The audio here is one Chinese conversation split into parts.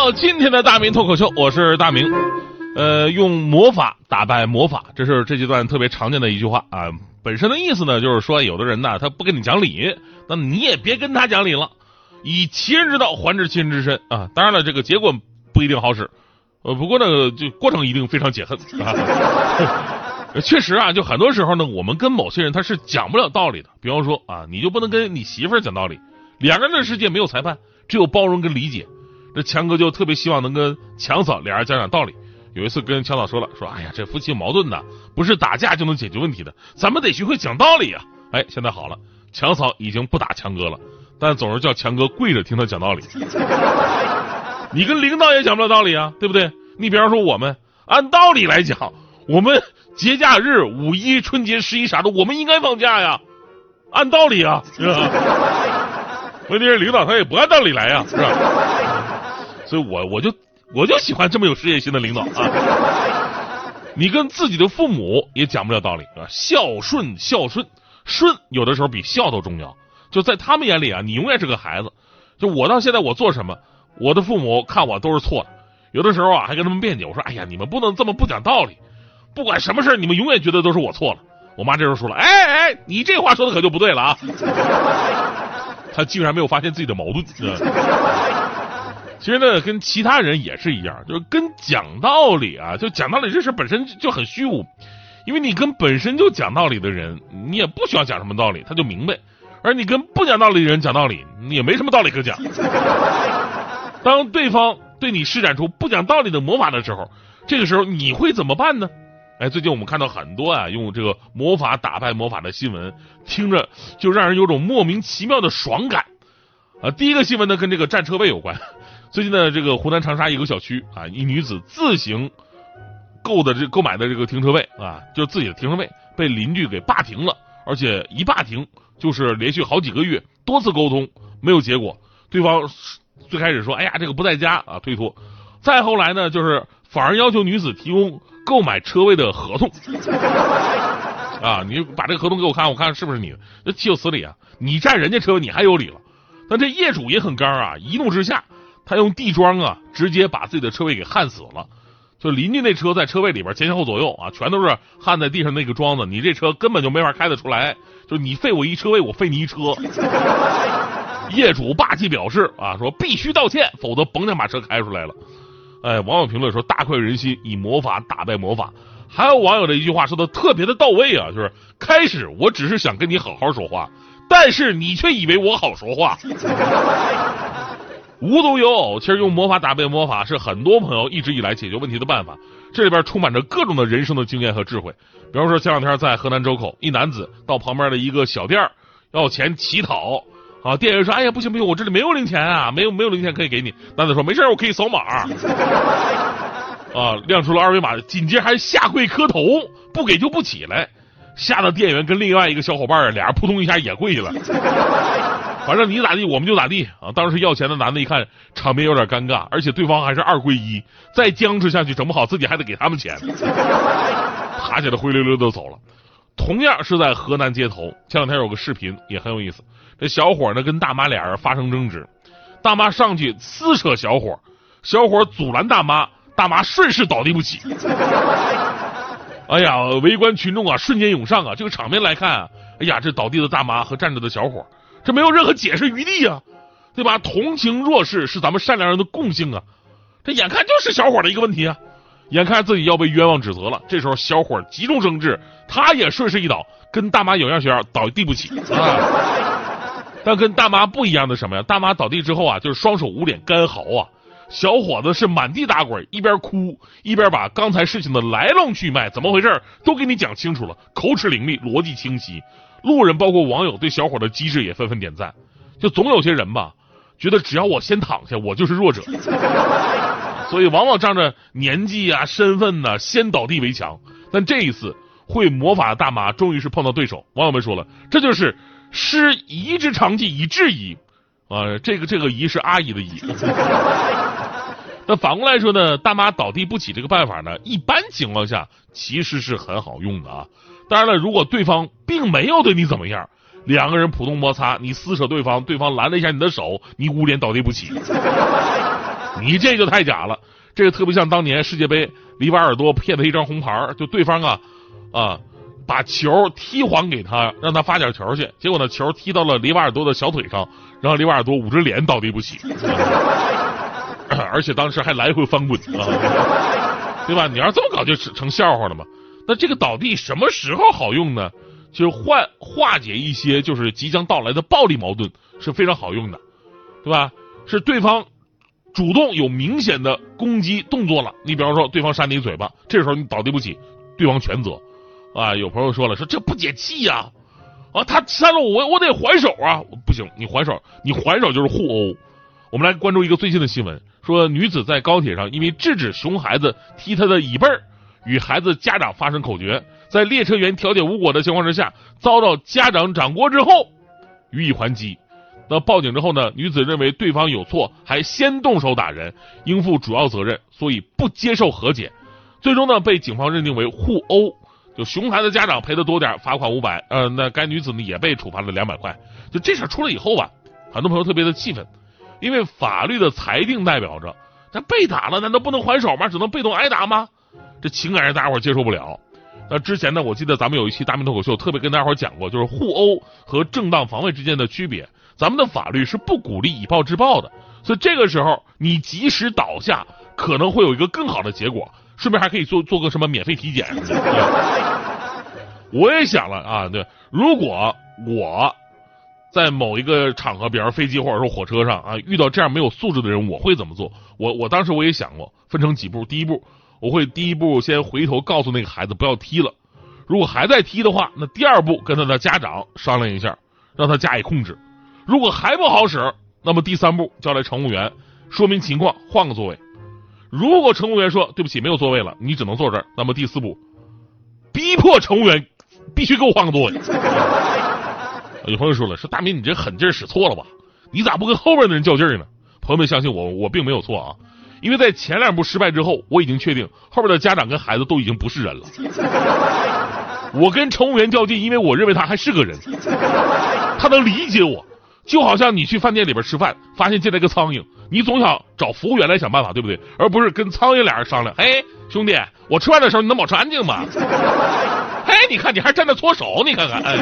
到今天的大明脱口秀，我是大明。呃，用魔法打败魔法，这是这阶段特别常见的一句话啊。本身的意思呢，就是说有的人呢，他不跟你讲理，那你也别跟他讲理了。以其人之道还治其人之身啊。当然了，这个结果不一定好使。呃，不过呢，就过程一定非常解恨啊。确实啊，就很多时候呢，我们跟某些人他是讲不了道理的。比方说啊，你就不能跟你媳妇儿讲道理。两个人的世界没有裁判，只有包容跟理解。这强哥就特别希望能跟强嫂俩人讲讲道理。有一次跟强嫂说了，说哎呀，这夫妻矛盾呢，不是打架就能解决问题的，咱们得学会讲道理啊。哎，现在好了，强嫂已经不打强哥了，但总是叫强哥跪着听他讲道理。你跟领导也讲不了道理啊，对不对？你比方说我们，按道理来讲，我们节假日、五一、春节、十一啥的，我们应该放假呀，按道理啊，是吧？问题是领导他也不按道理来呀，是吧？所以我我就。我就喜欢这么有事业心的领导啊！你跟自己的父母也讲不了道理啊，孝顺孝顺顺，有的时候比孝都重要。就在他们眼里啊，你永远是个孩子。就我到现在我做什么，我的父母看我都是错的。有的时候啊，还跟他们辩解，我说：“哎呀，你们不能这么不讲道理，不管什么事你们永远觉得都是我错了。”我妈这时候说了：“哎哎，你这话说的可就不对了啊！” 她居然没有发现自己的矛盾。其实呢，跟其他人也是一样，就是跟讲道理啊，就讲道理这事本身就很虚无，因为你跟本身就讲道理的人，你也不需要讲什么道理，他就明白；而你跟不讲道理的人讲道理，你也没什么道理可讲。当对方对你施展出不讲道理的魔法的时候，这个时候你会怎么办呢？哎，最近我们看到很多啊，用这个魔法打败魔法的新闻，听着就让人有种莫名其妙的爽感啊。第一个新闻呢，跟这个占车位有关。最近呢，这个湖南长沙一个小区啊，一女子自行购的这购买的这个停车位啊，就是自己的停车位被邻居给霸停了，而且一霸停就是连续好几个月，多次沟通没有结果。对方最开始说：“哎呀，这个不在家啊，推脱。”再后来呢，就是反而要求女子提供购买车位的合同 啊，你把这个合同给我看，我看是不是你的？这岂有此理啊！你占人家车位，你还有理了？但这业主也很刚啊，一怒之下。他用地桩啊，直接把自己的车位给焊死了。就邻居那车在车位里边前前后左右啊，全都是焊在地上那个桩子，你这车根本就没法开得出来。就你废我一车位，我废你一车。业主霸气表示啊，说必须道歉，否则甭想把车开出来了。哎，网友评论说大快人心，以魔法打败魔法。还有网友的一句话说的特别的到位啊，就是开始我只是想跟你好好说话，但是你却以为我好说话。无独有偶，其实用魔法打败魔法是很多朋友一直以来解决问题的办法。这里边充满着各种的人生的经验和智慧。比方说，前两天在河南周口，一男子到旁边的一个小店要钱乞讨，啊，店员说：“哎呀，不行不行，我这里没有零钱啊，没有没有零钱可以给你。”男子说：“没事，我可以扫码。”啊，亮出了二维码，紧接着还下跪磕头，不给就不起来，吓得店员跟另外一个小伙伴俩人扑通一下也跪下了。反正你咋地，我们就咋地啊！当时要钱的男的一看场面有点尴尬，而且对方还是二归一，再僵持下去整不好自己还得给他们钱，爬起来灰溜溜的走了。同样是在河南街头，前两天有个视频也很有意思。这小伙呢跟大妈俩人发生争执，大妈上去撕扯小伙，小伙阻拦大妈，大妈顺势倒地不起。哎呀，围观群众啊瞬间涌上啊！这个场面来看啊，哎呀，这倒地的大妈和站着的小伙。这没有任何解释余地啊，对吧？同情弱势是咱们善良人的共性啊。这眼看就是小伙的一个问题啊，眼看自己要被冤枉指责了。这时候小伙急中生智，他也顺势一倒，跟大妈有样学样，倒地不起 啊。但跟大妈不一样的什么呀？大妈倒地之后啊，就是双手捂脸干嚎啊。小伙子是满地打滚，一边哭一边把刚才事情的来龙去脉、怎么回事都给你讲清楚了，口齿伶俐，逻辑清晰。路人包括网友对小伙的机智也纷纷点赞，就总有些人吧，觉得只要我先躺下，我就是弱者，所以往往仗着年纪啊、身份呢，先倒地为强。但这一次会魔法的大妈终于是碰到对手，网友们说了，这就是施夷之长技以制夷啊，这个这个夷是阿姨的夷。那反过来说呢，大妈倒地不起这个办法呢，一般情况下其实是很好用的啊。当然了，如果对方并没有对你怎么样，两个人普通摩擦，你撕扯对方，对方拦了一下你的手，你捂脸倒地不起。你这就太假了。这个特别像当年世界杯，里瓦尔多骗他一张红牌，就对方啊啊把球踢还给他，让他发点球去，结果呢球踢到了里瓦尔多的小腿上，然后里瓦尔多捂着脸倒地不起，而且当时还来回翻滚啊，对吧？你要这么搞就成笑话了嘛。那这个倒地什么时候好用呢？就是化化解一些就是即将到来的暴力矛盾是非常好用的，对吧？是对方主动有明显的攻击动作了，你比方说对方扇你嘴巴，这时候你倒地不起，对方全责啊。有朋友说了，说这不解气呀，啊，他扇了我，我得还手啊，不行，你还手，你还手就是互殴。我们来关注一个最近的新闻，说女子在高铁上因为制止熊孩子踢她的椅背儿。与孩子家长发生口角，在列车员调解无果的情况之下，遭到家长掌掴之后，予以还击。那报警之后呢？女子认为对方有错，还先动手打人，应负主要责任，所以不接受和解。最终呢，被警方认定为互殴。就熊孩子家长赔的多点，罚款五百。呃，那该女子呢也被处罚了两百块。就这事出来以后吧，很多朋友特别的气愤，因为法律的裁定代表着，那被打了难道不能还手吗？只能被动挨打吗？这情感让大家伙接受不了。那之前呢，我记得咱们有一期大明脱口秀，特别跟大家伙讲过，就是互殴和正当防卫之间的区别。咱们的法律是不鼓励以暴制暴的，所以这个时候你及时倒下，可能会有一个更好的结果。顺便还可以做做个什么免费体检。我也想了啊，对，如果我在某一个场合，比方飞机或者说火车上啊，遇到这样没有素质的人，我会怎么做？我我当时我也想过，分成几步。第一步。我会第一步先回头告诉那个孩子不要踢了，如果还在踢的话，那第二步跟他的家长商量一下，让他加以控制。如果还不好使，那么第三步叫来乘务员说明情况，换个座位。如果乘务员说对不起没有座位了，你只能坐这儿，那么第四步逼迫乘务员必须给我换个座位。有朋友说了，说大明你这狠劲使错了吧？你咋不跟后边的人较劲呢？朋友们相信我，我并没有错啊。因为在前两步失败之后，我已经确定后边的家长跟孩子都已经不是人了。我跟乘务员较劲，因为我认为他还是个人，他能理解我。就好像你去饭店里边吃饭，发现进来个苍蝇，你总想找服务员来想办法，对不对？而不是跟苍蝇俩人商量。哎，兄弟，我吃饭的时候你能保持安静吗？哎，你看你还站那搓手，你看看，哎。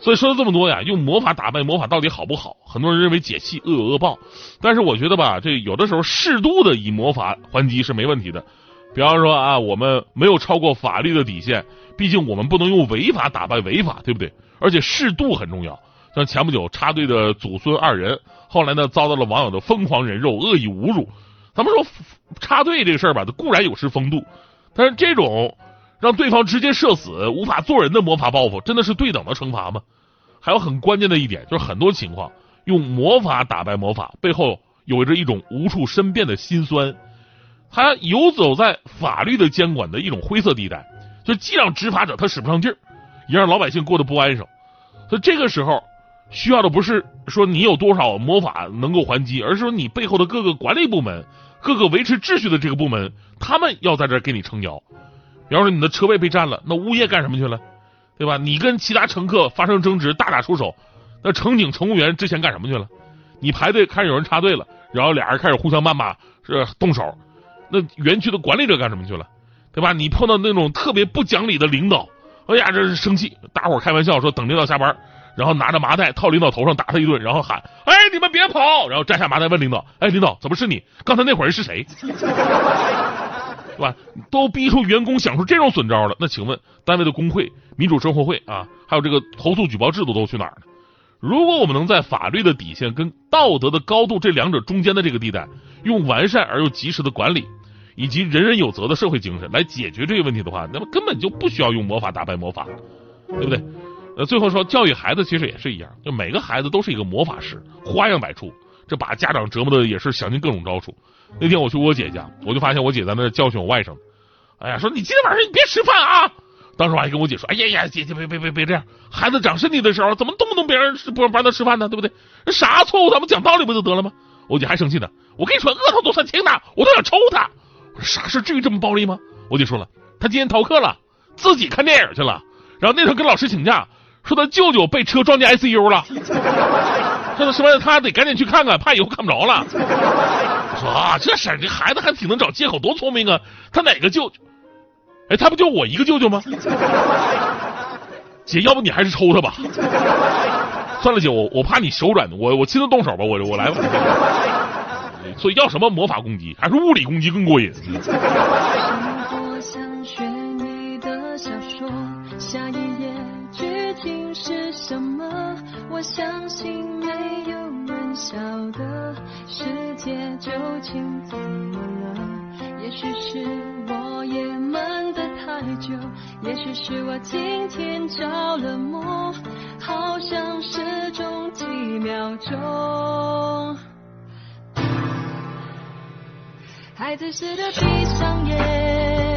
所以说了这么多呀，用魔法打败魔法到底好不好？很多人认为解气恶有恶报，但是我觉得吧，这有的时候适度的以魔法还击是没问题的。比方说啊，我们没有超过法律的底线，毕竟我们不能用违法打败违法，对不对？而且适度很重要。像前不久插队的祖孙二人，后来呢遭到了网友的疯狂人肉、恶意侮辱。咱们说插队这个事儿吧，它固然有失风度，但是这种。让对方直接射死、无法做人的魔法报复，真的是对等的惩罚吗？还有很关键的一点，就是很多情况用魔法打败魔法，背后有着一种无处申辩的心酸。他游走在法律的监管的一种灰色地带，就既让执法者他使不上劲儿，也让老百姓过得不安生。所以这个时候需要的不是说你有多少魔法能够还击，而是说你背后的各个管理部门、各个维持秩序的这个部门，他们要在这儿给你撑腰。比方说你的车位被占了，那物业干什么去了，对吧？你跟其他乘客发生争执，大打出手，那乘警、乘务员之前干什么去了？你排队看有人插队了，然后俩人开始互相谩骂，是动手，那园区的管理者干什么去了？对吧？你碰到那种特别不讲理的领导，哎呀，这是生气，大伙开玩笑说等领导下班，然后拿着麻袋套领导头上打他一顿，然后喊：“哎，你们别跑！”然后摘下麻袋问领导：“哎，领导，怎么是你？刚才那伙人是谁？”对吧？都逼出员工想出这种损招了，那请问单位的工会、民主生活会啊，还有这个投诉举报制度都去哪儿了？如果我们能在法律的底线跟道德的高度这两者中间的这个地带，用完善而又及时的管理，以及人人有责的社会精神来解决这个问题的话，那么根本就不需要用魔法打败魔法，对不对？呃，最后说教育孩子其实也是一样，就每个孩子都是一个魔法师，花样百出，这把家长折磨的也是想尽各种招数。那天我去我姐家，我就发现我姐在那教训我外甥。哎呀，说你今天晚上你别吃饭啊！当时我还跟我姐说：“哎呀呀，姐姐别别别别这样，孩子长身体的时候怎么动不动别人不不让他吃饭呢？对不对？啥错误咱们讲道理不就得了吗？”我姐还生气呢。我跟你说，额头都算轻的，我都想抽他。我说啥事至于这么暴力吗？我姐说了，他今天逃课了，自己看电影去了，然后那头跟老师请假，说他舅舅被车撞进 ICU 了。他 说什么？他得赶紧去看看，怕以后看不着了。啊，这事儿这孩子还挺能找借口，多聪明啊！他哪个舅舅？哎，他不就我一个舅舅吗？姐，要不你还是抽他吧。算了，姐，我我怕你手软，我我亲自动手吧，我我来吧。所以要什么魔法攻击，还是物理攻击更过瘾？我想学你的小说，下一页剧情是什么？我相信没有人晓得世界究竟怎么了。也许是我也闷得太久，也许是我今天着了魔，好像失踪几秒钟。孩子似的闭上眼。